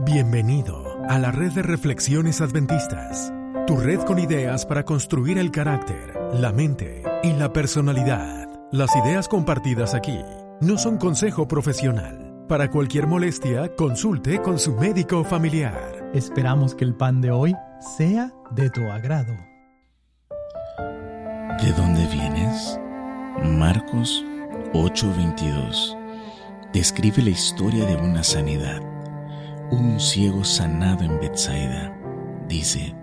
Bienvenido a la red de reflexiones adventistas, tu red con ideas para construir el carácter, la mente y la personalidad. Las ideas compartidas aquí no son consejo profesional. Para cualquier molestia, consulte con su médico familiar. Esperamos que el pan de hoy sea de tu agrado. ¿De dónde vienes? Marcos 8:22 describe la historia de una sanidad un ciego sanado en Bethsaida. Dice,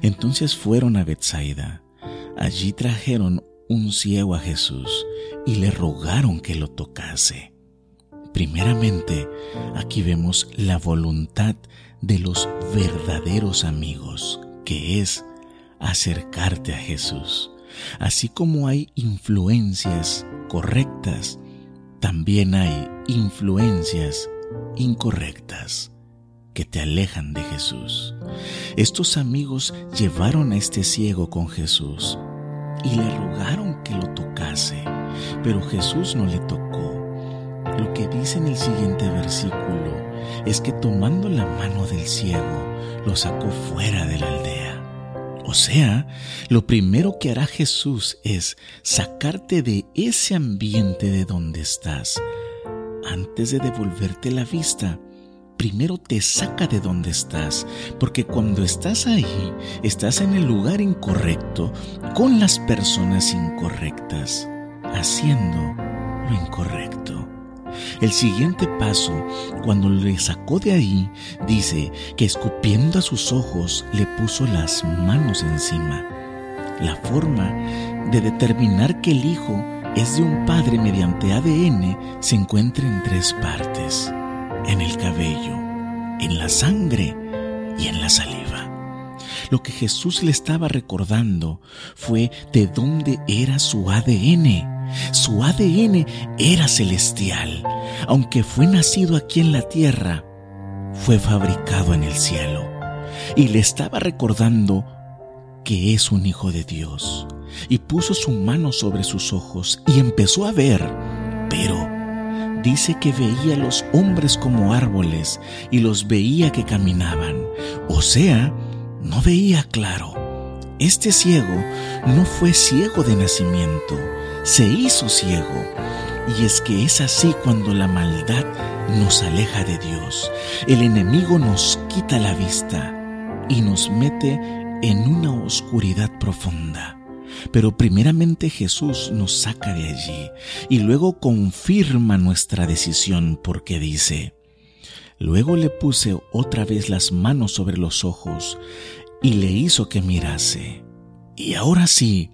entonces fueron a Bethsaida. Allí trajeron un ciego a Jesús y le rogaron que lo tocase. Primeramente, aquí vemos la voluntad de los verdaderos amigos, que es acercarte a Jesús. Así como hay influencias correctas, también hay influencias incorrectas que te alejan de Jesús. Estos amigos llevaron a este ciego con Jesús y le rogaron que lo tocase, pero Jesús no le tocó. Lo que dice en el siguiente versículo es que tomando la mano del ciego, lo sacó fuera de la aldea. O sea, lo primero que hará Jesús es sacarte de ese ambiente de donde estás antes de devolverte la vista, primero te saca de donde estás, porque cuando estás ahí, estás en el lugar incorrecto, con las personas incorrectas, haciendo lo incorrecto. El siguiente paso, cuando le sacó de ahí, dice que escupiendo a sus ojos le puso las manos encima. La forma de determinar que el hijo es de un padre mediante ADN se encuentra en tres partes, en el cabello, en la sangre y en la saliva. Lo que Jesús le estaba recordando fue de dónde era su ADN. Su ADN era celestial. Aunque fue nacido aquí en la tierra, fue fabricado en el cielo. Y le estaba recordando que es un hijo de Dios y puso su mano sobre sus ojos y empezó a ver, dice que veía a los hombres como árboles y los veía que caminaban, o sea, no veía claro. Este ciego no fue ciego de nacimiento, se hizo ciego. Y es que es así cuando la maldad nos aleja de Dios. El enemigo nos quita la vista y nos mete en una oscuridad profunda. Pero primeramente Jesús nos saca de allí y luego confirma nuestra decisión porque dice, Luego le puse otra vez las manos sobre los ojos y le hizo que mirase. Y ahora sí,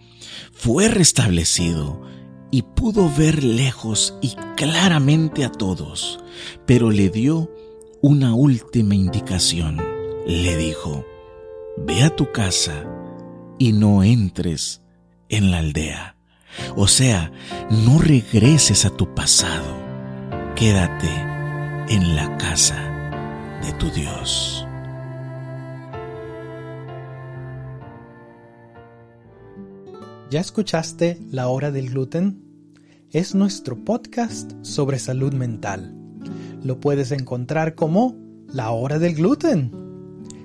fue restablecido y pudo ver lejos y claramente a todos, pero le dio una última indicación. Le dijo, Ve a tu casa y no entres en la aldea. O sea, no regreses a tu pasado. Quédate en la casa de tu Dios. ¿Ya escuchaste La Hora del Gluten? Es nuestro podcast sobre salud mental. Lo puedes encontrar como La Hora del Gluten